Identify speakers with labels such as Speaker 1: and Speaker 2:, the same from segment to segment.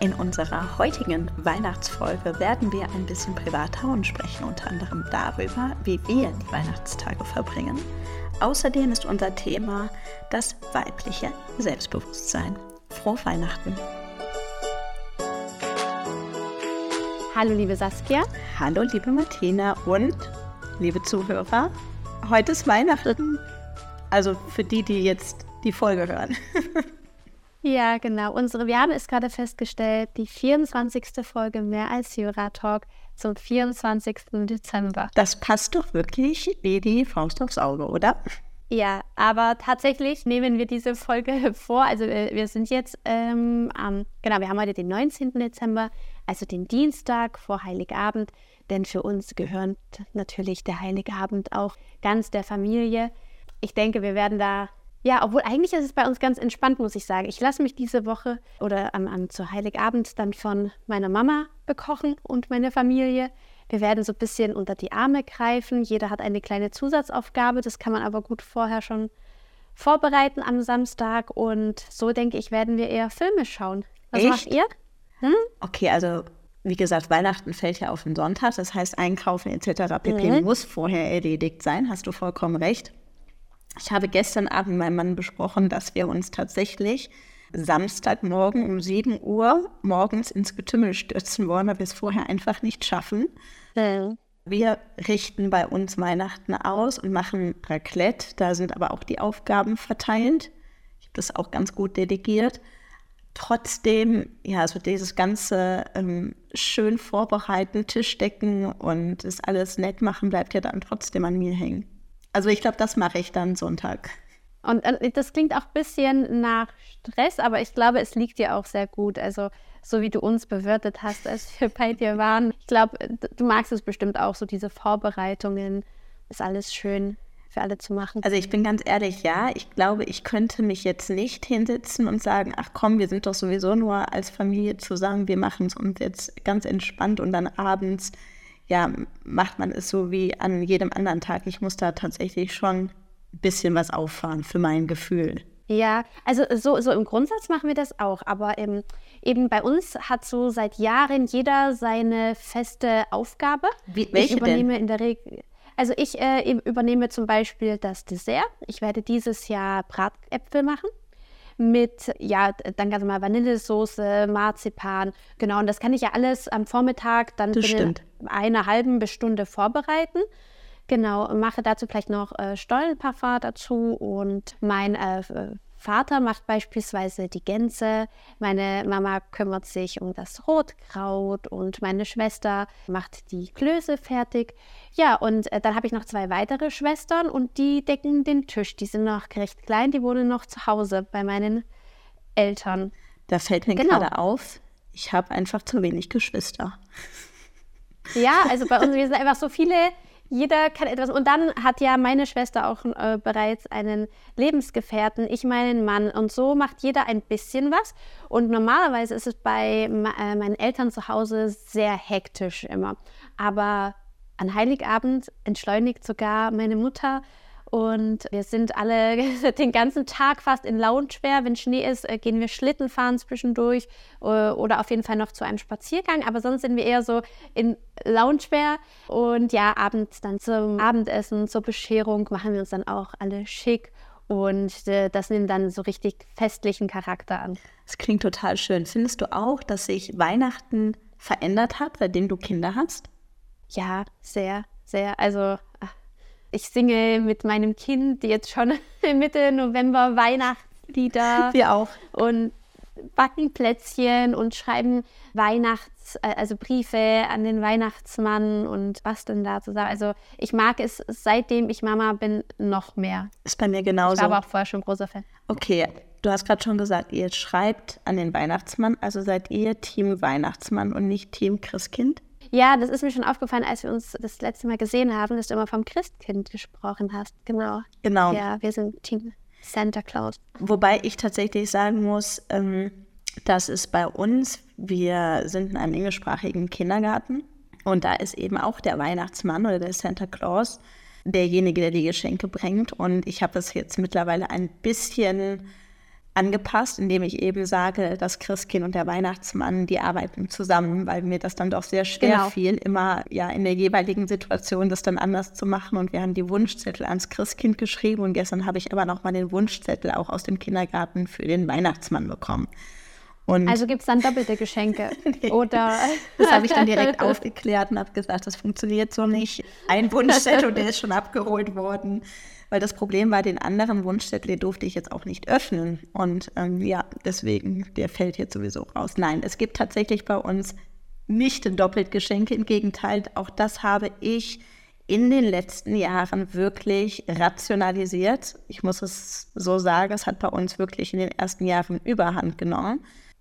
Speaker 1: In unserer heutigen Weihnachtsfolge werden wir ein bisschen privater und sprechen unter anderem darüber, wie wir die Weihnachtstage verbringen. Außerdem ist unser Thema das weibliche Selbstbewusstsein. Frohe Weihnachten!
Speaker 2: Hallo liebe Saskia.
Speaker 1: Hallo liebe Martina und liebe Zuhörer. Heute ist Weihnachten. Also für die, die jetzt die Folge hören.
Speaker 2: Ja, genau. Unsere, wir haben es gerade festgestellt, die 24. Folge mehr als Jura Talk zum 24. Dezember.
Speaker 1: Das passt doch wirklich wie die Faust aufs Auge, oder?
Speaker 2: Ja, aber tatsächlich nehmen wir diese Folge vor. Also wir, wir sind jetzt ähm, am, genau, wir haben heute den 19. Dezember, also den Dienstag vor Heiligabend. Denn für uns gehört natürlich der Heiligabend auch ganz der Familie. Ich denke, wir werden da ja, obwohl eigentlich ist es bei uns ganz entspannt, muss ich sagen. Ich lasse mich diese Woche oder am, am zu Heiligabend dann von meiner Mama bekochen und meiner Familie. Wir werden so ein bisschen unter die Arme greifen. Jeder hat eine kleine Zusatzaufgabe. Das kann man aber gut vorher schon vorbereiten am Samstag. Und so denke ich, werden wir eher Filme schauen. Was
Speaker 1: Echt?
Speaker 2: macht ihr? Hm?
Speaker 1: Okay, also wie gesagt, Weihnachten fällt ja auf den Sonntag. Das heißt, Einkaufen etc. pp.
Speaker 2: Mhm.
Speaker 1: muss vorher erledigt sein. Hast du vollkommen recht. Ich habe gestern Abend mit meinem Mann besprochen, dass wir uns tatsächlich Samstagmorgen um 7 Uhr morgens ins Getümmel stürzen wollen, weil wir es vorher einfach nicht schaffen.
Speaker 2: Mhm.
Speaker 1: Wir richten bei uns Weihnachten aus und machen Raclette. Da sind aber auch die Aufgaben verteilt. Ich habe das auch ganz gut delegiert. Trotzdem, ja, also dieses ganze ähm, schön vorbereiten, Tisch decken und das alles nett machen, bleibt ja dann trotzdem an mir hängen. Also ich glaube, das mache ich dann Sonntag.
Speaker 2: Und äh, das klingt auch ein bisschen nach Stress, aber ich glaube, es liegt dir auch sehr gut. Also so wie du uns bewirtet hast, als wir bei dir waren. Ich glaube, du magst es bestimmt auch, so diese Vorbereitungen. Ist alles schön für alle zu machen.
Speaker 1: Also ich bin ganz ehrlich, ja, ich glaube, ich könnte mich jetzt nicht hinsetzen und sagen, ach komm, wir sind doch sowieso nur als Familie zusammen, wir machen es uns jetzt ganz entspannt und dann abends ja, macht man es so wie an jedem anderen Tag. Ich muss da tatsächlich schon ein bisschen was auffahren für mein Gefühl.
Speaker 2: Ja, also so, so im Grundsatz machen wir das auch, aber eben, eben bei uns hat so seit Jahren jeder seine feste Aufgabe.
Speaker 1: Wie, welche
Speaker 2: ich übernehme
Speaker 1: denn?
Speaker 2: in der Regel, also ich äh, übernehme zum Beispiel das Dessert. Ich werde dieses Jahr Bratäpfel machen mit, ja, dann ganz normal Vanillesoße, Marzipan, genau. Und das kann ich ja alles am Vormittag dann binnen
Speaker 1: stimmt.
Speaker 2: einer halben bis Stunde vorbereiten. Genau, mache dazu vielleicht noch äh, Stollenparfum dazu und mein äh, Vater macht beispielsweise die Gänse, meine Mama kümmert sich um das Rotkraut und meine Schwester macht die Klöße fertig. Ja, und äh, dann habe ich noch zwei weitere Schwestern und die decken den Tisch. Die sind noch recht klein, die wohnen noch zu Hause bei meinen Eltern.
Speaker 1: Da fällt mir
Speaker 2: Genau.
Speaker 1: gerade auf, ich habe einfach zu wenig Geschwister.
Speaker 2: Ja, also bei uns, wir sind einfach so viele, jeder kann etwas. Und dann hat ja meine Schwester auch äh, bereits einen Lebensgefährten, ich meinen Mann. Und so macht jeder ein bisschen was. Und normalerweise ist es bei äh, meinen Eltern zu Hause sehr hektisch immer. Aber an Heiligabend entschleunigt sogar meine Mutter. Und wir sind alle den ganzen Tag fast in Loungewear. Wenn Schnee ist, äh, gehen wir Schlitten fahren zwischendurch äh, oder auf jeden Fall noch zu einem Spaziergang. Aber sonst sind wir eher so in Loungewear. Und ja, abends dann zum Abendessen, zur Bescherung machen wir uns dann auch alle schick. Und äh, das nimmt dann so richtig festlichen Charakter an.
Speaker 1: Das klingt total schön. Findest du auch, dass sich Weihnachten verändert hat, seitdem du Kinder hast?
Speaker 2: Ja, sehr, sehr. Also ich singe mit meinem Kind jetzt schon Mitte November Weihnachtslieder.
Speaker 1: Wir auch.
Speaker 2: und backen Plätzchen und schreiben Weihnachts-, äh, also Briefe an den Weihnachtsmann und basteln da zusammen. Also ich mag es, seitdem ich Mama bin, noch mehr.
Speaker 1: Ist bei mir
Speaker 2: Ich
Speaker 1: genauso.
Speaker 2: war aber auch vorher schon großer Fan.
Speaker 1: Okay, du hast gerade schon gesagt, ihr schreibt an den Weihnachtsmann, also seid ihr Team Weihnachtsmann und nicht Team Christkind?
Speaker 2: Ja, das ist mir schon aufgefallen, als wir uns das letzte Mal gesehen haben, dass du immer vom Christkind gesprochen hast. Genau.
Speaker 1: Genau.
Speaker 2: Ja, wir sind Team Santa Claus.
Speaker 1: Wobei ich tatsächlich sagen muss, ähm, dass es bei uns, wir sind in einem englischsprachigen Kindergarten und da ist eben auch der Weihnachtsmann oder der Santa Claus derjenige, der die Geschenke bringt. Und ich habe es jetzt mittlerweile ein bisschen angepasst, indem ich eben sage, das Christkind und der Weihnachtsmann, die arbeiten zusammen, weil mir das dann doch sehr schwer genau. fiel, immer ja in der jeweiligen Situation das dann anders zu machen. Und wir haben die Wunschzettel ans Christkind geschrieben und gestern habe ich aber noch mal den Wunschzettel auch aus dem Kindergarten für den Weihnachtsmann bekommen.
Speaker 2: Und also gibt es dann doppelte Geschenke? nee, Oder?
Speaker 1: Das habe ich dann direkt aufgeklärt und habe gesagt, das funktioniert so nicht. Ein Wunschzettel, der ist schon abgeholt worden weil das Problem war, den anderen Wunschzettel durfte ich jetzt auch nicht öffnen. Und ähm, ja, deswegen, der fällt jetzt sowieso raus. Nein, es gibt tatsächlich bei uns nicht doppelt Geschenke. Im Gegenteil, auch das habe ich in den letzten Jahren wirklich rationalisiert. Ich muss es so sagen, es hat bei uns wirklich in den ersten Jahren Überhand genommen.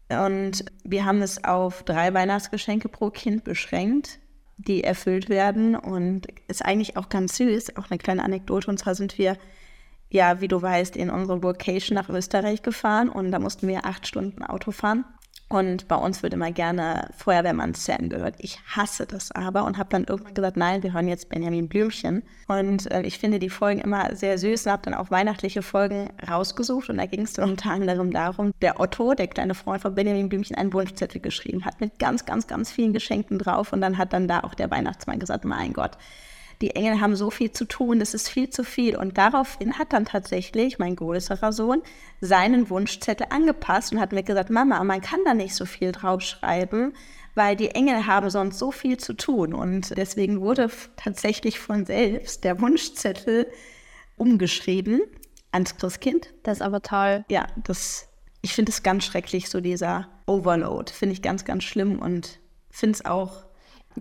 Speaker 1: Und wir haben es auf drei Weihnachtsgeschenke pro Kind beschränkt die erfüllt werden. Und ist eigentlich auch ganz süß, auch eine kleine Anekdote. Und zwar sind wir, ja, wie du weißt, in unsere Vocation nach Österreich gefahren und da mussten wir acht Stunden Auto fahren. Und bei uns wird immer gerne Feuerwehrmann Sam gehört. Ich hasse das aber und habe dann irgendwann gesagt, nein, wir hören jetzt Benjamin Blümchen. Und äh, ich finde die Folgen immer sehr süß und habe dann auch weihnachtliche Folgen rausgesucht. Und da ging es dann unter anderem darum, der Otto, der kleine Freund von Benjamin Blümchen, einen Wunschzettel geschrieben hat mit ganz, ganz, ganz vielen Geschenken drauf. Und dann hat dann da auch der Weihnachtsmann gesagt, mein Gott, die Engel haben so viel zu tun, das ist viel zu viel. Und daraufhin hat dann tatsächlich mein größerer Sohn seinen Wunschzettel angepasst und hat mir gesagt, Mama, man kann da nicht so viel draufschreiben, weil die Engel haben sonst so viel zu tun. Und deswegen wurde tatsächlich von selbst der Wunschzettel umgeschrieben ans Christkind.
Speaker 2: Das ist aber toll.
Speaker 1: Ja, das, ich finde es ganz schrecklich, so dieser Overload. Finde ich ganz, ganz schlimm und finde es auch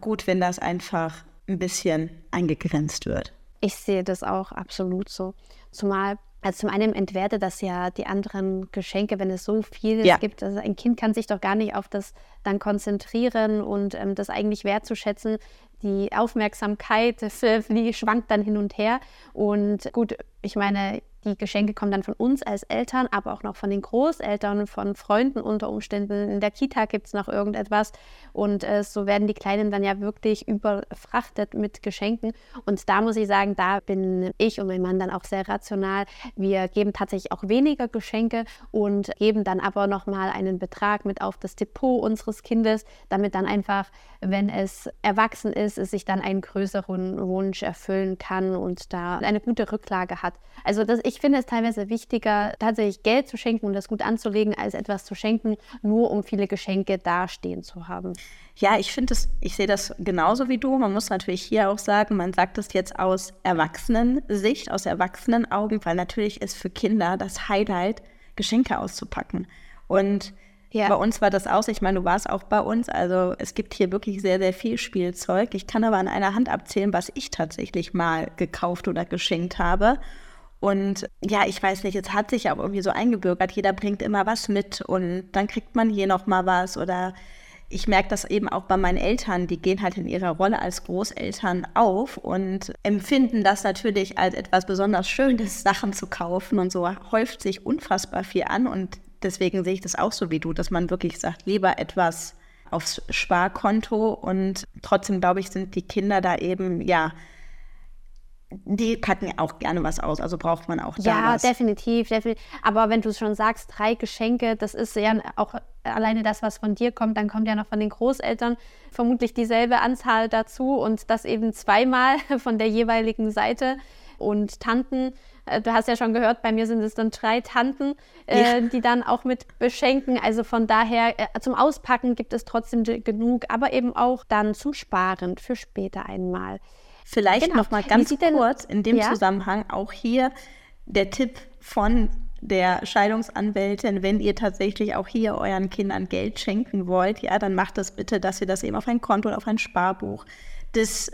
Speaker 1: gut, wenn das einfach ein bisschen eingegrenzt wird.
Speaker 2: Ich sehe das auch absolut so. Zumal also zum einen entwertet das ja die anderen Geschenke, wenn es so viel ja. gibt. Also ein Kind kann sich doch gar nicht auf das dann konzentrieren und ähm, das eigentlich wertzuschätzen. Die Aufmerksamkeit die schwankt dann hin und her. Und gut, ich meine, die Geschenke kommen dann von uns als Eltern, aber auch noch von den Großeltern, von Freunden unter Umständen. In der Kita gibt es noch irgendetwas. Und äh, so werden die Kleinen dann ja wirklich überfrachtet mit Geschenken. Und da muss ich sagen, da bin ich und mein Mann dann auch sehr rational. Wir geben tatsächlich auch weniger Geschenke und geben dann aber nochmal einen Betrag mit auf das Depot unseres Kindes, damit dann einfach, wenn es erwachsen ist, es sich dann einen größeren Wunsch erfüllen kann und da eine gute Rücklage hat. Also das, ich finde es teilweise wichtiger, tatsächlich Geld zu schenken und das gut anzulegen, als etwas zu schenken, nur um viele Geschenke dastehen zu haben.
Speaker 1: Ja, ich finde es, ich sehe das genauso wie du. Man muss natürlich hier auch sagen, man sagt es jetzt aus Erwachsenensicht, aus Erwachsenenaugen, weil natürlich ist für Kinder das Highlight, Geschenke auszupacken. Und ja. Bei uns war das auch, ich meine, du warst auch bei uns, also es gibt hier wirklich sehr, sehr viel Spielzeug. Ich kann aber an einer Hand abzählen, was ich tatsächlich mal gekauft oder geschenkt habe. Und ja, ich weiß nicht, es hat sich auch irgendwie so eingebürgert, jeder bringt immer was mit und dann kriegt man hier noch mal was. Oder ich merke das eben auch bei meinen Eltern, die gehen halt in ihrer Rolle als Großeltern auf und empfinden das natürlich als etwas besonders Schönes, Sachen zu kaufen. Und so häuft sich unfassbar viel an. Und deswegen sehe ich das auch so wie du, dass man wirklich sagt, lieber etwas aufs Sparkonto. Und trotzdem glaube ich, sind die Kinder da eben ja die packen auch gerne was aus, also braucht man auch da
Speaker 2: ja,
Speaker 1: was.
Speaker 2: Ja, definitiv, definitiv. Aber wenn du schon sagst, drei Geschenke, das ist ja auch alleine das, was von dir kommt, dann kommt ja noch von den Großeltern vermutlich dieselbe Anzahl dazu und das eben zweimal von der jeweiligen Seite und Tanten. Äh, du hast ja schon gehört, bei mir sind es dann drei Tanten, äh, ja. die dann auch mit beschenken. Also von daher, äh, zum Auspacken gibt es trotzdem genug, aber eben auch dann zum Sparen für später einmal.
Speaker 1: Vielleicht genau. noch mal ganz kurz in dem ja? Zusammenhang auch hier der Tipp von der Scheidungsanwältin, wenn ihr tatsächlich auch hier euren Kindern Geld schenken wollt, ja, dann macht das bitte, dass ihr das eben auf ein Konto oder auf ein Sparbuch das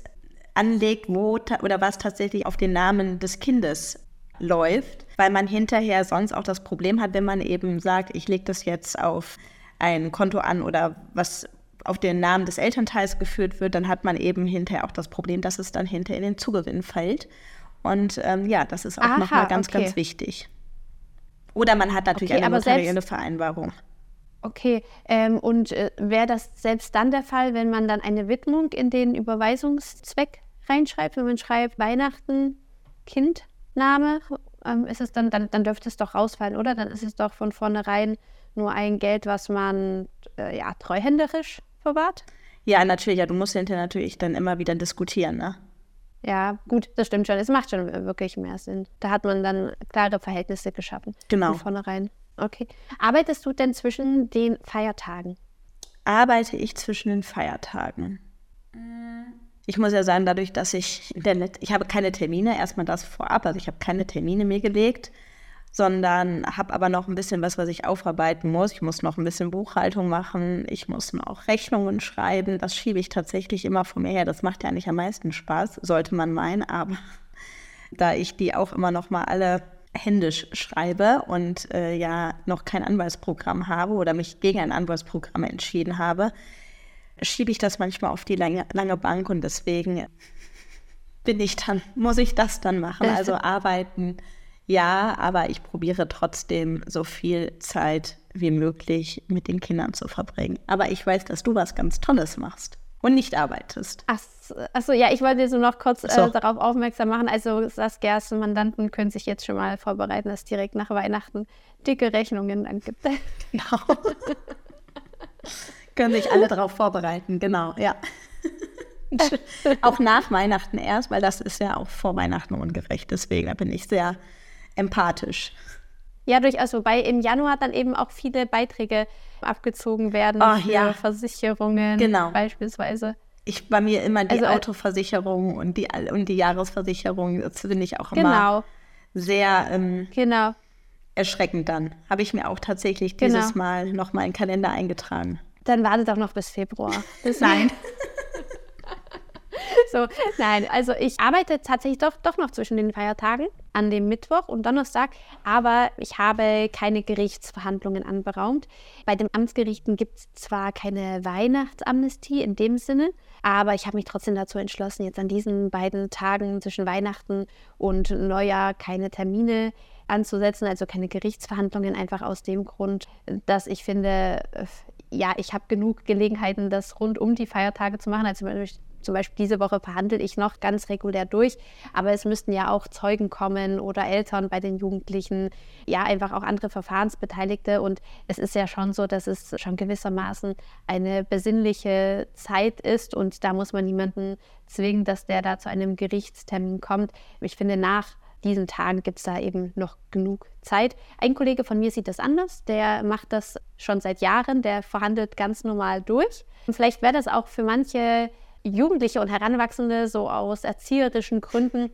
Speaker 1: anlegt, wo oder was tatsächlich auf den Namen des Kindes läuft, weil man hinterher sonst auch das Problem hat, wenn man eben sagt, ich lege das jetzt auf ein Konto an oder was auf den Namen des Elternteils geführt wird, dann hat man eben hinterher auch das Problem, dass es dann hinterher in den Zugewinn fällt. Und ähm, ja, das ist auch nochmal ganz, okay. ganz wichtig. Oder man hat natürlich okay, eine notarielle Vereinbarung.
Speaker 2: Okay, ähm, und äh, wäre das selbst dann der Fall, wenn man dann eine Widmung in den Überweisungszweck reinschreibt, wenn man schreibt Weihnachten, Kindname ähm, ist es dann, dann, dann dürfte es doch rausfallen, oder? Dann ist es doch von vornherein nur ein Geld, was man äh, ja treuhänderisch verwahrt.
Speaker 1: Ja, natürlich. Ja, du musst hinterher natürlich dann immer wieder diskutieren, ne?
Speaker 2: Ja, gut, das stimmt schon. Es macht schon wirklich mehr Sinn. Da hat man dann klare Verhältnisse geschaffen.
Speaker 1: Genau.
Speaker 2: Von vornherein. Okay. Arbeitest du denn zwischen den Feiertagen?
Speaker 1: Arbeite ich zwischen den Feiertagen? Ich muss ja sagen, dadurch, dass ich, ich habe keine Termine, erstmal das vorab, also ich habe keine Termine mir gelegt, sondern habe aber noch ein bisschen was, was ich aufarbeiten muss. Ich muss noch ein bisschen Buchhaltung machen, ich muss noch Rechnungen schreiben. Das schiebe ich tatsächlich immer vor mir her. Das macht ja eigentlich am meisten Spaß, sollte man meinen, aber da ich die auch immer noch mal alle händisch schreibe und äh, ja noch kein Anwaltsprogramm habe oder mich gegen ein Anwaltsprogramm entschieden habe, schiebe ich das manchmal auf die lange, lange Bank und deswegen bin ich dann, muss ich das dann machen. Also arbeiten, ja, aber ich probiere trotzdem so viel Zeit wie möglich mit den Kindern zu verbringen. Aber ich weiß, dass du was ganz Tolles machst und nicht arbeitest.
Speaker 2: Achso, ja, ich wollte so noch kurz äh, darauf aufmerksam machen. Also Saskias Mandanten können sich jetzt schon mal vorbereiten, dass direkt nach Weihnachten dicke Rechnungen dann gibt. Genau.
Speaker 1: können sich alle darauf vorbereiten, genau, ja. auch nach Weihnachten erst, weil das ist ja auch vor Weihnachten ungerecht. Deswegen da bin ich sehr empathisch.
Speaker 2: Ja, durchaus. Wobei im Januar dann eben auch viele Beiträge abgezogen werden
Speaker 1: oh,
Speaker 2: für
Speaker 1: ja.
Speaker 2: Versicherungen
Speaker 1: genau.
Speaker 2: beispielsweise.
Speaker 1: Ich bei mir immer die also, äh, Autoversicherung und die, und die Jahresversicherung, das finde ich auch immer genau. sehr ähm,
Speaker 2: genau.
Speaker 1: erschreckend dann. Habe ich mir auch tatsächlich dieses genau. Mal noch mal in den Kalender eingetragen.
Speaker 2: Dann wartet auch noch bis Februar.
Speaker 1: Bis Nein.
Speaker 2: so, nein, also ich arbeite tatsächlich doch, doch noch zwischen den Feiertagen an dem Mittwoch und Donnerstag, aber ich habe keine Gerichtsverhandlungen anberaumt. Bei den Amtsgerichten gibt es zwar keine Weihnachtsamnestie in dem Sinne, aber ich habe mich trotzdem dazu entschlossen, jetzt an diesen beiden Tagen zwischen Weihnachten und Neujahr keine Termine anzusetzen, also keine Gerichtsverhandlungen, einfach aus dem Grund, dass ich finde, äh, ja, ich habe genug Gelegenheiten, das rund um die Feiertage zu machen. Also zum Beispiel diese Woche verhandle ich noch ganz regulär durch, aber es müssten ja auch Zeugen kommen oder Eltern bei den Jugendlichen, ja einfach auch andere Verfahrensbeteiligte und es ist ja schon so, dass es schon gewissermaßen eine besinnliche Zeit ist und da muss man niemanden zwingen, dass der da zu einem Gerichtstermin kommt. Ich finde, nach diesen Tagen gibt es da eben noch genug Zeit. Ein Kollege von mir sieht das anders. Der macht das schon seit Jahren. Der verhandelt ganz normal durch. Und vielleicht wäre das auch für manche Jugendliche und Heranwachsende so aus erzieherischen Gründen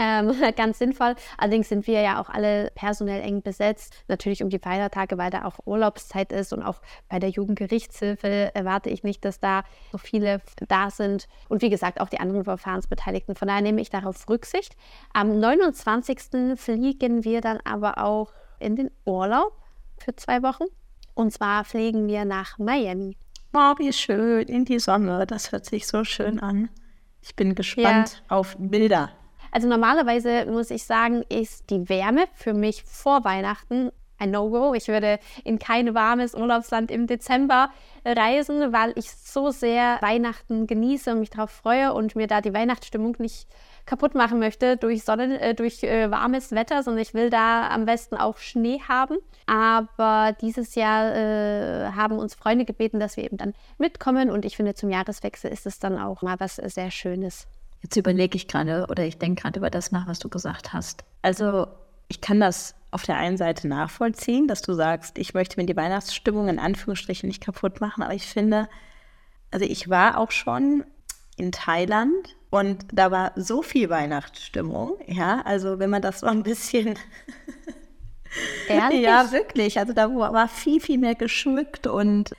Speaker 2: ähm, ganz sinnvoll. Allerdings sind wir ja auch alle personell eng besetzt. Natürlich um die Feiertage, weil da auch Urlaubszeit ist und auch bei der Jugendgerichtshilfe erwarte ich nicht, dass da so viele da sind. Und wie gesagt, auch die anderen Verfahrensbeteiligten. Von daher nehme ich darauf Rücksicht. Am 29. fliegen wir dann aber auch in den Urlaub für zwei Wochen. Und zwar fliegen wir nach Miami.
Speaker 1: Oh, wie schön, in die Sonne. Das hört sich so schön an. Ich bin gespannt ja. auf Bilder.
Speaker 2: Also normalerweise muss ich sagen, ist die Wärme für mich vor Weihnachten ein No-Go. Ich würde in kein warmes Urlaubsland im Dezember reisen, weil ich so sehr Weihnachten genieße und mich darauf freue und mir da die Weihnachtsstimmung nicht kaputt machen möchte durch Sonnen, äh, durch äh, warmes Wetter, sondern ich will da am besten auch Schnee haben. Aber dieses Jahr äh, haben uns Freunde gebeten, dass wir eben dann mitkommen und ich finde, zum Jahreswechsel ist es dann auch mal was sehr Schönes.
Speaker 1: Jetzt überlege ich gerade oder ich denke gerade über das nach, was du gesagt hast. Also ich kann das auf der einen Seite nachvollziehen, dass du sagst, ich möchte mir die Weihnachtsstimmung in Anführungsstrichen nicht kaputt machen, aber ich finde, also ich war auch schon in Thailand und da war so viel Weihnachtsstimmung, ja, also wenn man das so ein bisschen.
Speaker 2: Ehrlich?
Speaker 1: Ja, wirklich. Also da war viel, viel mehr geschmückt und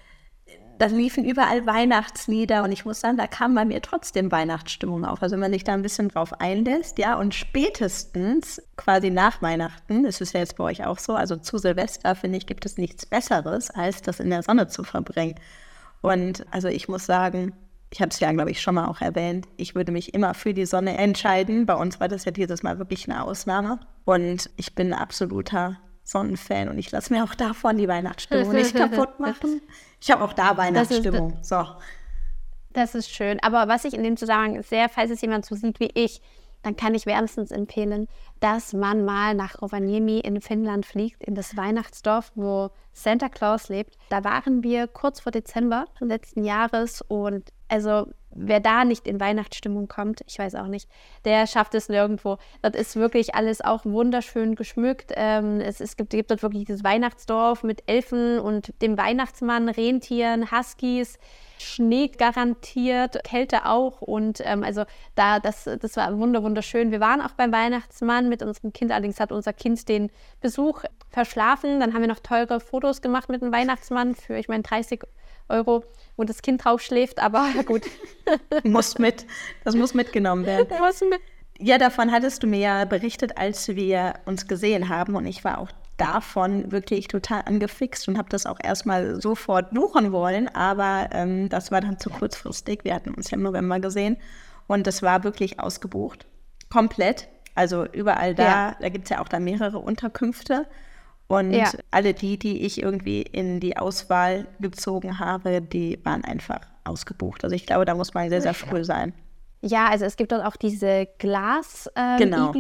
Speaker 1: da liefen überall Weihnachtslieder und ich muss sagen, da kam bei mir trotzdem Weihnachtsstimmung auf. Also wenn man sich da ein bisschen drauf einlässt, ja, und spätestens quasi nach Weihnachten, das ist ja jetzt bei euch auch so, also zu Silvester, finde ich, gibt es nichts Besseres, als das in der Sonne zu verbringen. Und also ich muss sagen, ich habe es ja, glaube ich, schon mal auch erwähnt, ich würde mich immer für die Sonne entscheiden. Bei uns war das ja dieses Mal wirklich eine Ausnahme. Und ich bin ein absoluter Sonnenfan und ich lasse mir auch davon die Weihnachtsstimmung nicht kaputt machen. Ich habe auch da Weihnachtsstimmung. Das
Speaker 2: so. Das ist schön. Aber was ich in dem Zusammenhang sehr, falls es jemand so sieht wie ich, dann kann ich wärmstens empfehlen, dass man mal nach Rovaniemi in Finnland fliegt, in das Weihnachtsdorf, wo Santa Claus lebt. Da waren wir kurz vor Dezember letzten Jahres und also wer da nicht in Weihnachtsstimmung kommt, ich weiß auch nicht, der schafft es nirgendwo. Das ist wirklich alles auch wunderschön geschmückt. Ähm, es, es gibt, gibt dort wirklich dieses Weihnachtsdorf mit Elfen und dem Weihnachtsmann, Rentieren, Huskies. Schnee garantiert, Kälte auch. Und ähm, also da, das, das war wunderschön. Wir waren auch beim Weihnachtsmann mit unserem Kind, allerdings hat unser Kind den Besuch verschlafen. Dann haben wir noch teure Fotos gemacht mit dem Weihnachtsmann für, ich meine, 30 Euro, wo das Kind drauf schläft, aber gut.
Speaker 1: muss mit, das muss mitgenommen werden. muss mit. Ja, davon hattest du mir ja berichtet, als wir uns gesehen haben und ich war auch davon wirklich total angefixt und habe das auch erstmal sofort buchen wollen, aber ähm, das war dann zu kurzfristig. Wir hatten uns ja im November gesehen und das war wirklich ausgebucht. Komplett. Also überall da, ja. da gibt es ja auch da mehrere Unterkünfte. Und ja. alle die, die ich irgendwie in die Auswahl gezogen habe, die waren einfach ausgebucht. Also ich glaube, da muss man sehr, sehr früh sein.
Speaker 2: Ja, also es gibt dort auch diese Glas-Iglus, ähm, genau.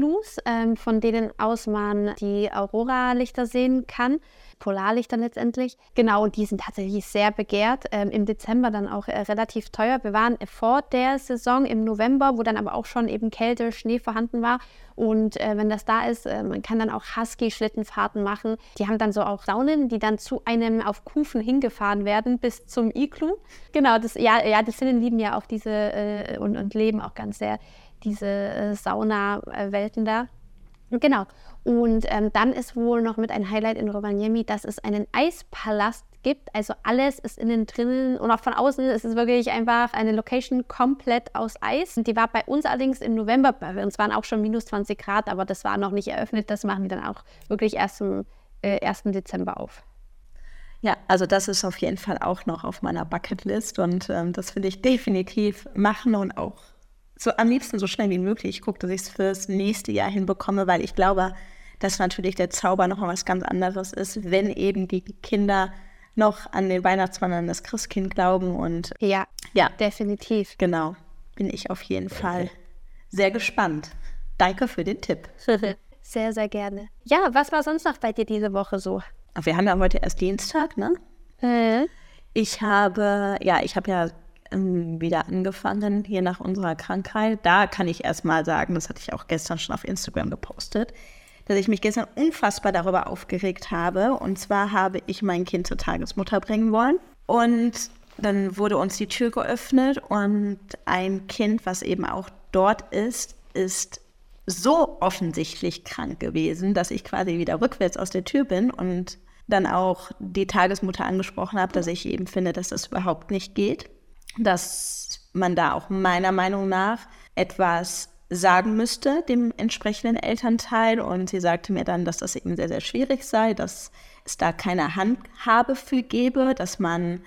Speaker 2: ähm, von denen aus man die Aurora-Lichter sehen kann. Polarlichter letztendlich. Genau, und die sind tatsächlich sehr begehrt. Ähm, Im Dezember dann auch äh, relativ teuer. Wir waren vor der Saison im November, wo dann aber auch schon eben Kälte, Schnee vorhanden war. Und äh, wenn das da ist, äh, man kann dann auch Husky-Schlittenfahrten machen. Die haben dann so auch Saunen, die dann zu einem auf Kufen hingefahren werden bis zum Iglu. Genau, das, ja, ja, die Finnen lieben ja auch diese äh, und, und leben auch ganz sehr diese äh, Sauna-Welten da. Genau. Und ähm, dann ist wohl noch mit ein Highlight in Rovaniemi, dass es einen Eispalast gibt. Also alles ist innen drinnen und auch von außen ist es wirklich einfach eine Location komplett aus Eis. Die war bei uns allerdings im November, bei uns waren auch schon minus 20 Grad, aber das war noch nicht eröffnet. Das machen wir dann auch wirklich erst im äh, 1. Dezember auf.
Speaker 1: Ja, also das ist auf jeden Fall auch noch auf meiner Bucketlist und ähm, das will ich definitiv machen und auch so am liebsten so schnell wie möglich. Ich gucke, dass ich es fürs nächste Jahr hinbekomme, weil ich glaube, dass natürlich der Zauber noch mal was ganz anderes ist, wenn eben die Kinder noch an den Weihnachtsmann, an das Christkind glauben und
Speaker 2: ja, ja, definitiv.
Speaker 1: Genau, bin ich auf jeden Fall sehr gespannt. Danke für den Tipp.
Speaker 2: Sehr, sehr gerne. Ja, was war sonst noch bei dir diese Woche so?
Speaker 1: Wir haben ja heute erst Dienstag, ne?
Speaker 2: Äh.
Speaker 1: Ich habe, ja, ich habe ja wieder angefangen hier nach unserer Krankheit. Da kann ich erst mal sagen, das hatte ich auch gestern schon auf Instagram gepostet, dass ich mich gestern unfassbar darüber aufgeregt habe. Und zwar habe ich mein Kind zur Tagesmutter bringen wollen. Und dann wurde uns die Tür geöffnet und ein Kind, was eben auch dort ist, ist so offensichtlich krank gewesen, dass ich quasi wieder rückwärts aus der Tür bin und dann auch die Tagesmutter angesprochen habe, dass ich eben finde, dass das überhaupt nicht geht dass man da auch meiner Meinung nach etwas sagen müsste dem entsprechenden Elternteil. Und sie sagte mir dann, dass das eben sehr, sehr schwierig sei, dass es da keine Handhabe für gäbe, dass man,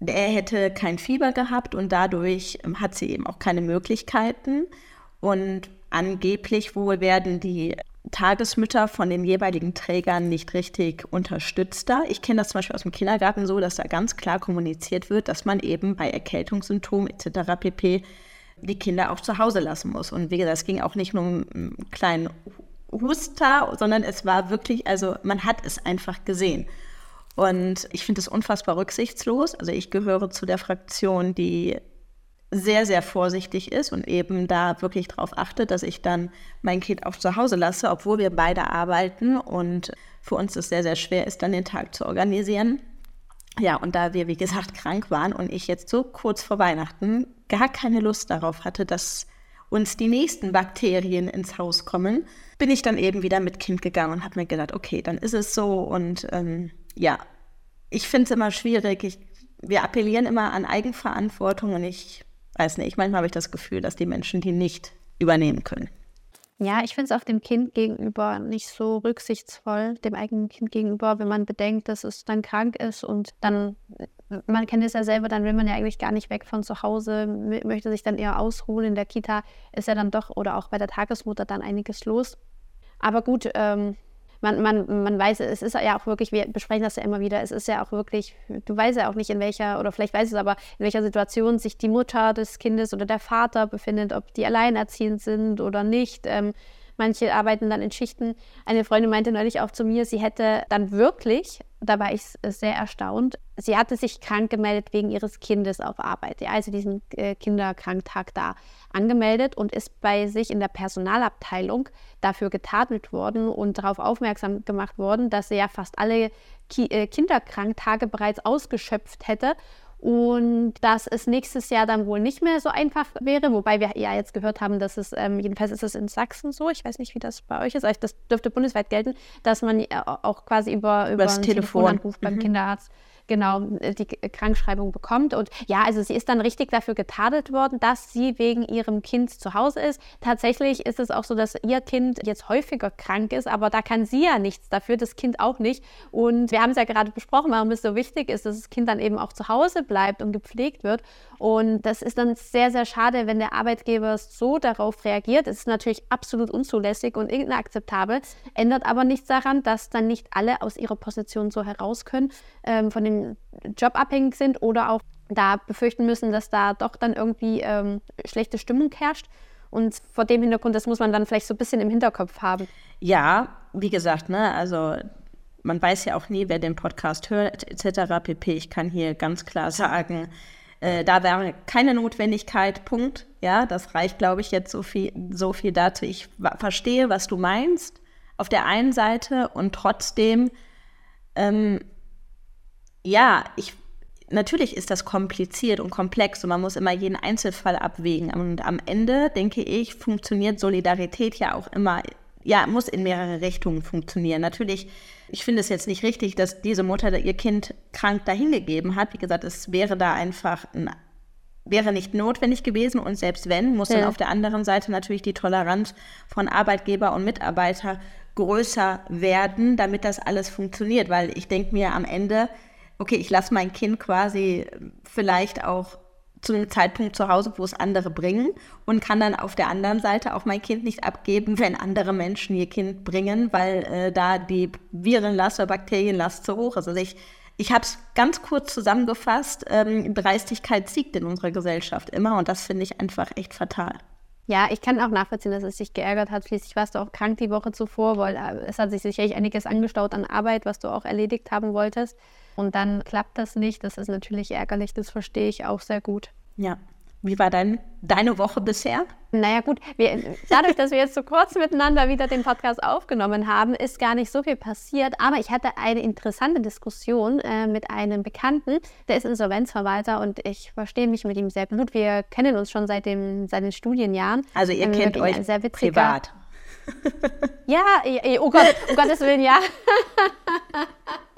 Speaker 1: er hätte kein Fieber gehabt und dadurch hat sie eben auch keine Möglichkeiten. Und angeblich wohl werden die Tagesmütter von den jeweiligen Trägern nicht richtig unterstützt da. Ich kenne das zum Beispiel aus dem Kindergarten so, dass da ganz klar kommuniziert wird, dass man eben bei Erkältungssymptomen etc. pp. die Kinder auch zu Hause lassen muss. Und wie gesagt, es ging auch nicht nur um einen kleinen Huster, sondern es war wirklich, also man hat es einfach gesehen. Und ich finde es unfassbar rücksichtslos. Also ich gehöre zu der Fraktion, die sehr, sehr vorsichtig ist und eben da wirklich darauf achtet, dass ich dann mein Kind auch zu Hause lasse, obwohl wir beide arbeiten und für uns es sehr, sehr schwer ist, dann den Tag zu organisieren. Ja, und da wir, wie gesagt, krank waren und ich jetzt so kurz vor Weihnachten gar keine Lust darauf hatte, dass uns die nächsten Bakterien ins Haus kommen, bin ich dann eben wieder mit Kind gegangen und habe mir gedacht, okay, dann ist es so. Und ähm, ja, ich finde es immer schwierig. Ich, wir appellieren immer an Eigenverantwortung und ich weiß nicht, manchmal habe ich das Gefühl, dass die Menschen die nicht übernehmen können.
Speaker 2: Ja, ich finde es auch dem Kind gegenüber nicht so rücksichtsvoll, dem eigenen Kind gegenüber, wenn man bedenkt, dass es dann krank ist und dann, man kennt es ja selber, dann will man ja eigentlich gar nicht weg von zu Hause, möchte sich dann eher ausruhen. In der Kita ist ja dann doch oder auch bei der Tagesmutter dann einiges los. Aber gut, ähm, man, man, man weiß, es ist ja auch wirklich, wir besprechen das ja immer wieder, es ist ja auch wirklich, du weißt ja auch nicht in welcher, oder vielleicht weißt du es aber, in welcher Situation sich die Mutter des Kindes oder der Vater befindet, ob die alleinerziehend sind oder nicht. Ähm, Manche arbeiten dann in Schichten. Eine Freundin meinte neulich auch zu mir, sie hätte dann wirklich, da war ich sehr erstaunt, sie hatte sich krank gemeldet wegen ihres Kindes auf Arbeit. Ja, also diesen äh, Kinderkranktag da angemeldet und ist bei sich in der Personalabteilung dafür getadelt worden und darauf aufmerksam gemacht worden, dass sie ja fast alle Ki äh, Kinderkranktage bereits ausgeschöpft hätte und dass es nächstes Jahr dann wohl nicht mehr so einfach wäre, wobei wir ja jetzt gehört haben, dass es, ähm, jedenfalls ist es in Sachsen so, ich weiß nicht, wie das bei euch ist, das dürfte bundesweit gelten, dass man auch quasi über, über
Speaker 1: das Telefon.
Speaker 2: Telefonanruf beim mhm. Kinderarzt genau äh, die Krankschreibung bekommt. Und ja, also sie ist dann richtig dafür getadelt worden, dass sie wegen ihrem Kind zu Hause ist. Tatsächlich ist es auch so, dass ihr Kind jetzt häufiger krank ist, aber da kann sie ja nichts dafür, das Kind auch nicht. Und wir haben es ja gerade besprochen, warum es so wichtig ist, dass das Kind dann eben auch zu Hause bleibt und gepflegt wird. Und das ist dann sehr, sehr schade, wenn der Arbeitgeber so darauf reagiert. Es ist natürlich absolut unzulässig und inakzeptabel, ändert aber nichts daran, dass dann nicht alle aus ihrer Position so heraus können, ähm, von dem Job abhängig sind oder auch da befürchten müssen, dass da doch dann irgendwie ähm, schlechte Stimmung herrscht. Und vor dem Hintergrund, das muss man dann vielleicht so ein bisschen im Hinterkopf haben.
Speaker 1: Ja, wie gesagt, ne, also man weiß ja auch nie, wer den Podcast hört, etc. pp. Ich kann hier ganz klar sagen, äh, da wäre keine Notwendigkeit, Punkt. Ja, das reicht, glaube ich, jetzt so viel, so viel dazu. Ich verstehe, was du meinst auf der einen Seite und trotzdem ähm, ja, ich, natürlich ist das kompliziert und komplex und man muss immer jeden Einzelfall abwägen. Und am Ende, denke ich, funktioniert Solidarität ja auch immer, ja, muss in mehrere Richtungen funktionieren. Natürlich, ich finde es jetzt nicht richtig, dass diese Mutter ihr Kind krank dahingegeben hat. Wie gesagt, es wäre da einfach ein wäre nicht notwendig gewesen und selbst wenn, muss ja. dann auf der anderen Seite natürlich die Toleranz von Arbeitgeber und Mitarbeiter größer werden, damit das alles funktioniert, weil ich denke mir am Ende, okay, ich lasse mein Kind quasi vielleicht auch zu einem Zeitpunkt zu Hause, wo es andere bringen und kann dann auf der anderen Seite auch mein Kind nicht abgeben, wenn andere Menschen ihr Kind bringen, weil äh, da die Virenlast oder Bakterienlast zu hoch ist. Also ich, ich habe es ganz kurz zusammengefasst, ähm, Dreistigkeit siegt in unserer Gesellschaft immer und das finde ich einfach echt fatal.
Speaker 2: Ja, ich kann auch nachvollziehen, dass es sich geärgert hat. Schließlich warst du auch krank die Woche zuvor, weil äh, es hat sich sicherlich einiges angestaut an Arbeit, was du auch erledigt haben wolltest. Und dann klappt das nicht. Das ist natürlich ärgerlich, das verstehe ich auch sehr gut.
Speaker 1: Ja. Wie war dein, deine Woche bisher?
Speaker 2: Naja gut, wir, dadurch, dass wir jetzt so kurz miteinander wieder den Podcast aufgenommen haben, ist gar nicht so viel passiert. Aber ich hatte eine interessante Diskussion äh, mit einem Bekannten, der ist Insolvenzverwalter und ich verstehe mich mit ihm sehr gut. Wir kennen uns schon seit, dem, seit den Studienjahren.
Speaker 1: Also ihr ähm, kennt euch privat.
Speaker 2: Ja, oh Gott, um Gottes Willen, ja.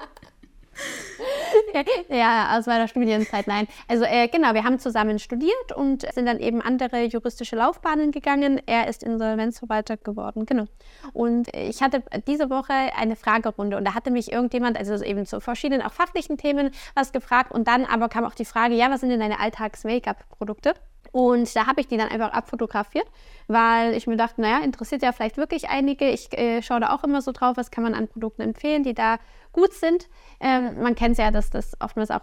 Speaker 2: ja, aus meiner Studienzeit, nein. Also äh, genau, wir haben zusammen studiert und sind dann eben andere juristische Laufbahnen gegangen. Er ist Insolvenzverwalter geworden, genau. Und ich hatte diese Woche eine Fragerunde und da hatte mich irgendjemand, also eben zu verschiedenen, auch fachlichen Themen was gefragt und dann aber kam auch die Frage, ja, was sind denn deine Alltags-Make-up-Produkte? Und da habe ich die dann einfach abfotografiert, weil ich mir dachte, naja, interessiert ja vielleicht wirklich einige. Ich äh, schaue da auch immer so drauf, was kann man an Produkten empfehlen, die da gut sind. Ähm, man kennt es ja, dass das oftmals auch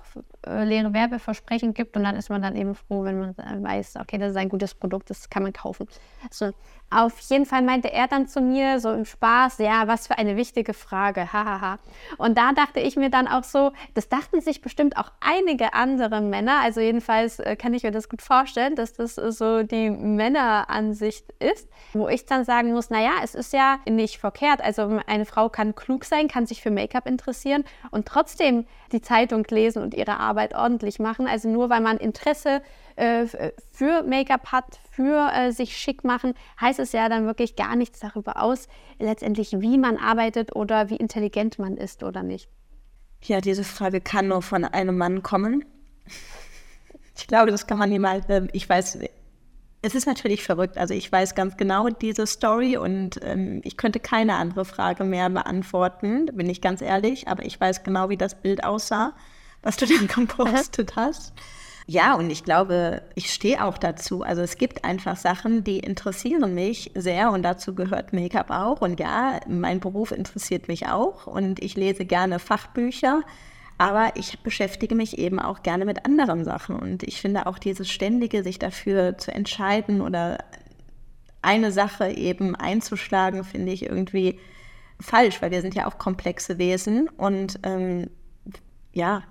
Speaker 2: äh, leere Werbeversprechen gibt und dann ist man dann eben froh, wenn man äh, weiß, okay, das ist ein gutes Produkt, das kann man kaufen. Also, auf jeden Fall meinte er dann zu mir so im Spaß, ja, was für eine wichtige Frage, hahaha. Und da dachte ich mir dann auch so, das dachten sich bestimmt auch einige andere Männer, also jedenfalls äh, kann ich mir das gut vorstellen, dass das so die Männeransicht ist, wo ich dann sagen muss, naja, es ist ja nicht verkehrt, also eine Frau kann klug sein, kann sich für Make-up interessieren und trotzdem die Zeitung lesen und ihre Arbeit ordentlich machen, also nur weil man Interesse äh, für Make-up hat, für äh, sich schick machen, heißt es ja dann wirklich gar nichts darüber aus, letztendlich wie man arbeitet oder wie intelligent man ist oder nicht.
Speaker 1: Ja, diese Frage kann nur von einem Mann kommen. Ich glaube, das kann man niemals, äh, ich weiß, es ist natürlich verrückt. Also ich weiß ganz genau diese Story und ähm, ich könnte keine andere Frage mehr beantworten, bin ich ganz ehrlich. Aber ich weiß genau, wie das Bild aussah, was du dann gepostet hast. Ja, und ich glaube, ich stehe auch dazu. Also es gibt einfach Sachen, die interessieren mich sehr und dazu gehört Make-up auch. Und ja, mein Beruf interessiert mich auch und ich lese gerne Fachbücher. Aber ich beschäftige mich eben auch gerne mit anderen Sachen. Und ich finde auch dieses ständige, sich dafür zu entscheiden oder eine Sache eben einzuschlagen, finde ich irgendwie falsch, weil wir sind ja auch komplexe Wesen. Und ähm, ja,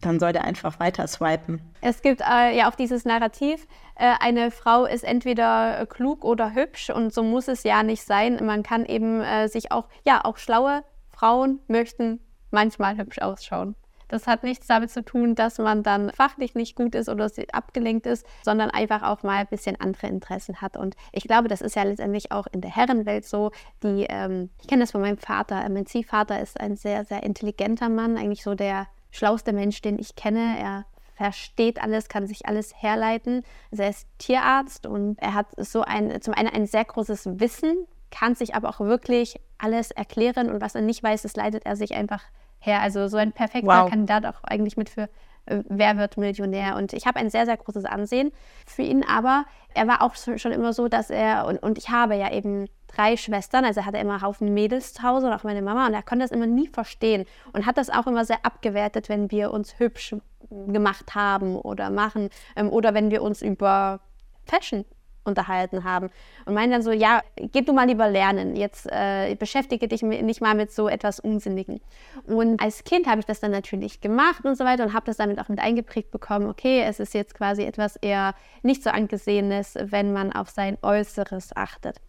Speaker 1: dann soll der einfach weiter swipen.
Speaker 2: Es gibt äh, ja auch dieses Narrativ, äh, eine Frau ist entweder klug oder hübsch und so muss es ja nicht sein. Man kann eben äh, sich auch, ja, auch schlaue Frauen möchten manchmal hübsch ausschauen. Das hat nichts damit zu tun, dass man dann fachlich nicht gut ist oder abgelenkt ist, sondern einfach auch mal ein bisschen andere Interessen hat. Und ich glaube, das ist ja letztendlich auch in der Herrenwelt so. Die, ähm, ich kenne das von meinem Vater. Mein Ziehvater ist ein sehr, sehr intelligenter Mann, eigentlich so der schlauste Mensch, den ich kenne. Er versteht alles, kann sich alles herleiten. Also er ist Tierarzt und er hat so ein, zum einen ein sehr großes Wissen, kann sich aber auch wirklich alles erklären und was er nicht weiß, das leitet er sich einfach her. Also so ein perfekter wow. Kandidat auch eigentlich mit für äh, Wer wird Millionär? Und ich habe ein sehr, sehr großes Ansehen für ihn, aber er war auch schon immer so, dass er, und, und ich habe ja eben drei Schwestern, also er hatte immer einen Haufen Mädels zu Hause und auch meine Mama und er konnte das immer nie verstehen und hat das auch immer sehr abgewertet, wenn wir uns hübsch gemacht haben oder machen ähm, oder wenn wir uns über Fashion unterhalten haben und meinen dann so, ja, geh du mal lieber lernen, jetzt äh, beschäftige dich nicht mal mit so etwas Unsinnigen. Und als Kind habe ich das dann natürlich gemacht und so weiter und habe das damit auch mit eingeprägt bekommen, okay, es ist jetzt quasi etwas eher nicht so angesehenes, wenn man auf sein Äußeres achtet.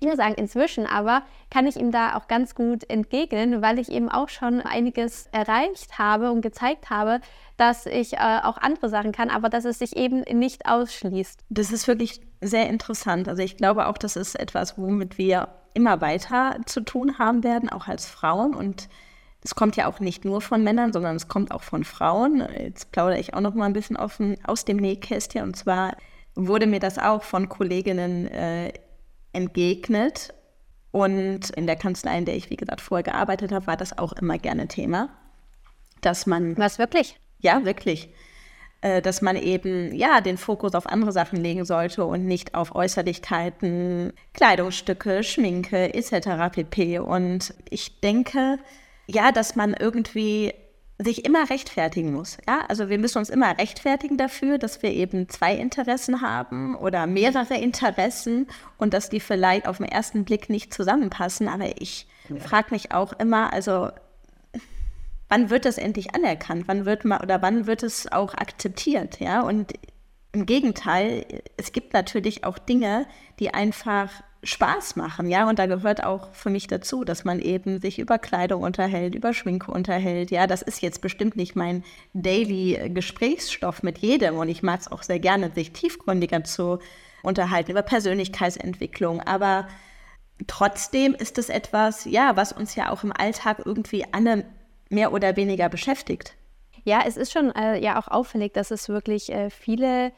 Speaker 2: Ich muss sagen, inzwischen aber kann ich ihm da auch ganz gut entgegnen, weil ich eben auch schon einiges erreicht habe und gezeigt habe, dass ich äh, auch andere Sachen kann, aber dass es sich eben nicht ausschließt.
Speaker 1: Das ist wirklich sehr interessant. Also ich glaube auch, das ist etwas, womit wir immer weiter zu tun haben werden, auch als Frauen. Und es kommt ja auch nicht nur von Männern, sondern es kommt auch von Frauen. Jetzt plaudere ich auch noch mal ein bisschen offen aus dem Nähkästchen. Und zwar wurde mir das auch von Kolleginnen äh, entgegnet. Und in der Kanzlei, in der ich, wie gesagt, vorher gearbeitet habe, war das auch immer gerne Thema. Dass man.
Speaker 2: Was wirklich?
Speaker 1: Ja, wirklich. Äh, dass man eben ja den Fokus auf andere Sachen legen sollte und nicht auf Äußerlichkeiten, Kleidungsstücke, Schminke etc. pp. Und ich denke, ja, dass man irgendwie sich immer rechtfertigen muss. Ja? Also wir müssen uns immer rechtfertigen dafür, dass wir eben zwei Interessen haben oder mehrere Interessen und dass die vielleicht auf den ersten Blick nicht zusammenpassen. Aber ich ja. frage mich auch immer, also wann wird das endlich anerkannt? Wann wird man oder wann wird es auch akzeptiert? Ja, und im Gegenteil, es gibt natürlich auch Dinge, die einfach Spaß machen, ja, und da gehört auch für mich dazu, dass man eben sich über Kleidung unterhält, über Schminke unterhält. Ja, das ist jetzt bestimmt nicht mein Daily Gesprächsstoff mit jedem und ich mag es auch sehr gerne, sich tiefgründiger zu unterhalten über Persönlichkeitsentwicklung, aber trotzdem ist es etwas, ja, was uns ja auch im Alltag irgendwie alle mehr oder weniger beschäftigt.
Speaker 2: Ja, es ist schon äh, ja auch auffällig, dass es wirklich äh, viele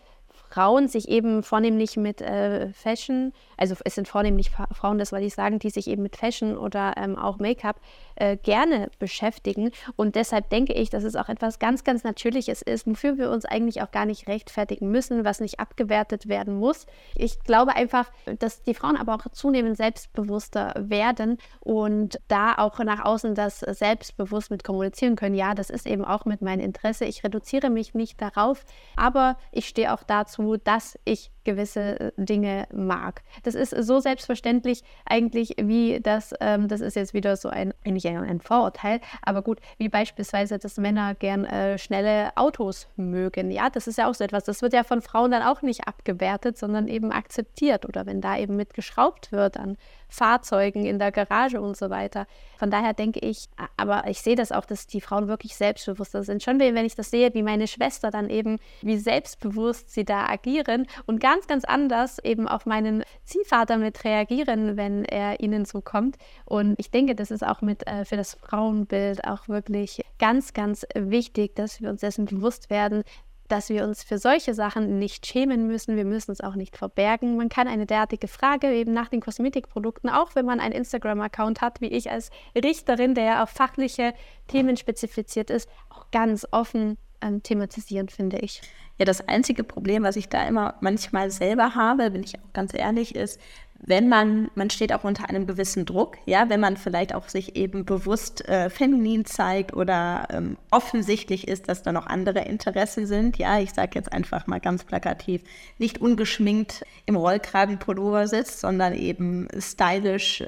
Speaker 2: Frauen sich eben vornehmlich mit äh, Fashion, also es sind vornehmlich Frauen, das wollte ich sagen, die sich eben mit Fashion oder ähm, auch Make-up äh, gerne beschäftigen. Und deshalb denke ich, dass es auch etwas ganz, ganz Natürliches ist, wofür wir uns eigentlich auch gar nicht rechtfertigen müssen, was nicht abgewertet werden muss. Ich glaube einfach, dass die Frauen aber auch zunehmend selbstbewusster werden und da auch nach außen das selbstbewusst mit kommunizieren können. Ja, das ist eben auch mit meinem Interesse. Ich reduziere mich nicht darauf, aber ich stehe auch dazu, dazu, dass ich gewisse äh, Dinge mag. Das ist so selbstverständlich eigentlich wie das, ähm, das ist jetzt wieder so ein, eigentlich ein Vorurteil, aber gut, wie beispielsweise, dass Männer gern äh, schnelle Autos mögen. Ja, das ist ja auch so etwas, das wird ja von Frauen dann auch nicht abgewertet, sondern eben akzeptiert oder wenn da eben mitgeschraubt wird an Fahrzeugen in der Garage und so weiter. Von daher denke ich, aber ich sehe das auch, dass die Frauen wirklich selbstbewusster sind. Schon wenn ich das sehe, wie meine Schwester dann eben, wie selbstbewusst sie da agieren und ganz, ganz anders eben auf meinen Ziehvater mit reagieren, wenn er ihnen so kommt. Und ich denke, das ist auch mit äh, für das Frauenbild auch wirklich ganz, ganz wichtig, dass wir uns dessen bewusst werden, dass wir uns für solche Sachen nicht schämen müssen. Wir müssen es auch nicht verbergen. Man kann eine derartige Frage eben nach den Kosmetikprodukten, auch wenn man einen Instagram-Account hat, wie ich als Richterin, der ja auf fachliche Themen spezifiziert ist, auch ganz offen ähm, thematisieren, finde ich.
Speaker 1: Ja, das einzige Problem, was ich da immer manchmal selber habe, bin ich auch ganz ehrlich, ist, wenn man, man steht auch unter einem gewissen Druck, ja, wenn man vielleicht auch sich eben bewusst äh, feminin zeigt oder ähm, offensichtlich ist, dass da noch andere Interessen sind, ja, ich sage jetzt einfach mal ganz plakativ, nicht ungeschminkt im Rollkragenpullover sitzt, sondern eben stylisch,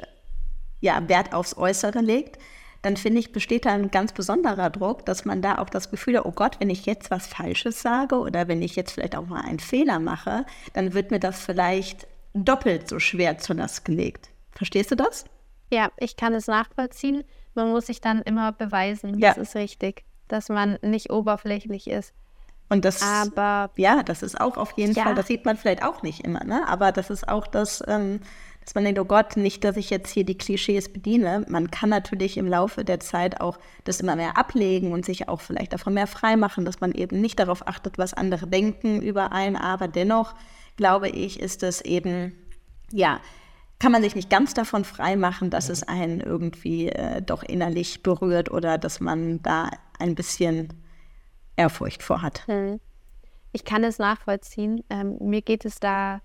Speaker 1: ja, Wert aufs Äußere legt, dann finde ich, besteht da ein ganz besonderer Druck, dass man da auch das Gefühl hat, oh Gott, wenn ich jetzt was Falsches sage oder wenn ich jetzt vielleicht auch mal einen Fehler mache, dann wird mir das vielleicht doppelt so schwer zur Last gelegt. Verstehst du das?
Speaker 2: Ja, ich kann es nachvollziehen. Man muss sich dann immer beweisen, ja. das ist richtig, dass man nicht oberflächlich ist.
Speaker 1: Und das, aber ja, das ist auch auf jeden ja. Fall, das sieht man vielleicht auch nicht immer, ne? aber das ist auch das, ähm, dass man denkt, oh Gott, nicht, dass ich jetzt hier die Klischees bediene. Man kann natürlich im Laufe der Zeit auch das immer mehr ablegen und sich auch vielleicht davon mehr freimachen, dass man eben nicht darauf achtet, was andere denken über einen, aber dennoch glaube ich, ist es eben, ja, kann man sich nicht ganz davon freimachen, dass es einen irgendwie äh, doch innerlich berührt oder dass man da ein bisschen Ehrfurcht vor hat. Hm.
Speaker 2: Ich kann es nachvollziehen. Ähm, mir geht es da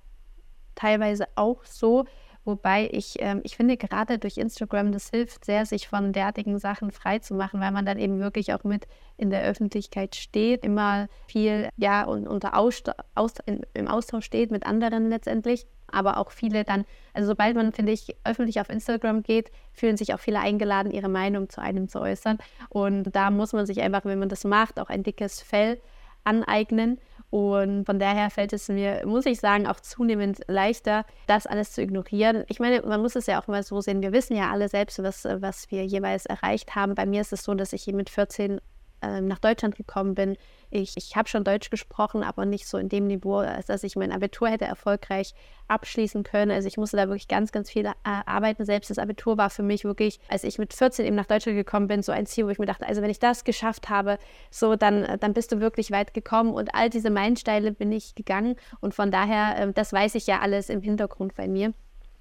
Speaker 2: teilweise auch so, Wobei ich, ähm, ich finde gerade durch Instagram, das hilft sehr, sich von derartigen Sachen frei zu machen, weil man dann eben wirklich auch mit in der Öffentlichkeit steht, immer viel, ja, und unter Aust Aus in, im Austausch steht mit anderen letztendlich. Aber auch viele dann, also sobald man, finde ich, öffentlich auf Instagram geht, fühlen sich auch viele eingeladen, ihre Meinung zu einem zu äußern. Und da muss man sich einfach, wenn man das macht, auch ein dickes Fell aneignen. Und von daher fällt es mir, muss ich sagen, auch zunehmend leichter, das alles zu ignorieren. Ich meine, man muss es ja auch mal so sehen. Wir wissen ja alle selbst, was, was wir jeweils erreicht haben. Bei mir ist es so, dass ich mit 14 äh, nach Deutschland gekommen bin. Ich, ich habe schon Deutsch gesprochen, aber nicht so in dem Niveau, als dass ich mein Abitur hätte erfolgreich abschließen können. Also ich musste da wirklich ganz, ganz viel äh, arbeiten. Selbst das Abitur war für mich wirklich, als ich mit 14 eben nach Deutschland gekommen bin, so ein Ziel, wo ich mir dachte, also wenn ich das geschafft habe, so dann, dann bist du wirklich weit gekommen. Und all diese Meilensteine bin ich gegangen. Und von daher, äh, das weiß ich ja alles im Hintergrund bei mir.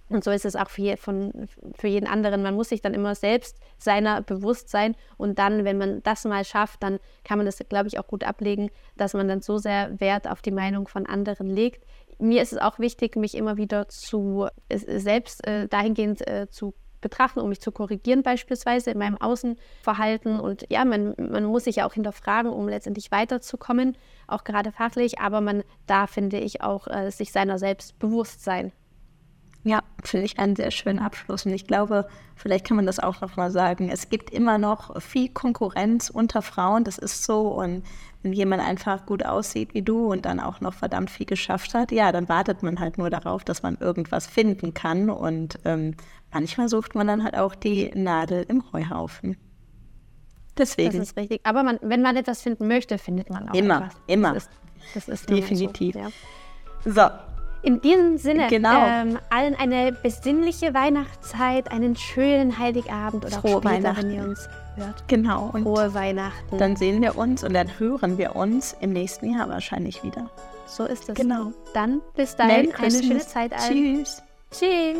Speaker 2: Und so ist es auch für, von, für jeden anderen. Man muss sich dann immer selbst seiner bewusst sein. Und dann, wenn man das mal schafft, dann kann man das, glaube ich, auch gut ablegen, dass man dann so sehr Wert auf die Meinung von anderen legt. Mir ist es auch wichtig, mich immer wieder zu selbst äh, dahingehend äh, zu betrachten, um mich zu korrigieren, beispielsweise in meinem Außenverhalten. Und ja, man, man muss sich ja auch hinterfragen, um letztendlich weiterzukommen, auch gerade fachlich. Aber man da, finde ich, auch äh, sich seiner selbst bewusst sein.
Speaker 1: Ja, finde ich einen sehr schönen Abschluss. Und ich glaube, vielleicht kann man das auch noch mal sagen. Es gibt immer noch viel Konkurrenz unter Frauen. Das ist so. Und wenn jemand einfach gut aussieht wie du und dann auch noch verdammt viel geschafft hat, ja, dann wartet man halt nur darauf, dass man irgendwas finden kann. Und ähm, manchmal sucht man dann halt auch die Nadel im Heuhaufen.
Speaker 2: Deswegen. Das ist richtig. Aber man, wenn man etwas finden möchte, findet man auch
Speaker 1: immer.
Speaker 2: etwas.
Speaker 1: Immer,
Speaker 2: das ist,
Speaker 1: das ist definitiv. So, ja.
Speaker 2: so, in diesem Sinne, genau. ähm, allen eine besinnliche Weihnachtszeit, einen schönen Heiligabend oder
Speaker 1: Frohe
Speaker 2: auch später,
Speaker 1: Weihnachten.
Speaker 2: wenn ihr uns hört.
Speaker 1: Genau.
Speaker 2: Und Frohe Weihnachten.
Speaker 1: Dann sehen wir uns und dann hören wir uns im nächsten Jahr wahrscheinlich wieder.
Speaker 2: So ist es.
Speaker 1: Genau.
Speaker 2: Dann bis dahin eine schöne Zeit
Speaker 1: allen. Tschüss.
Speaker 2: Tschüss.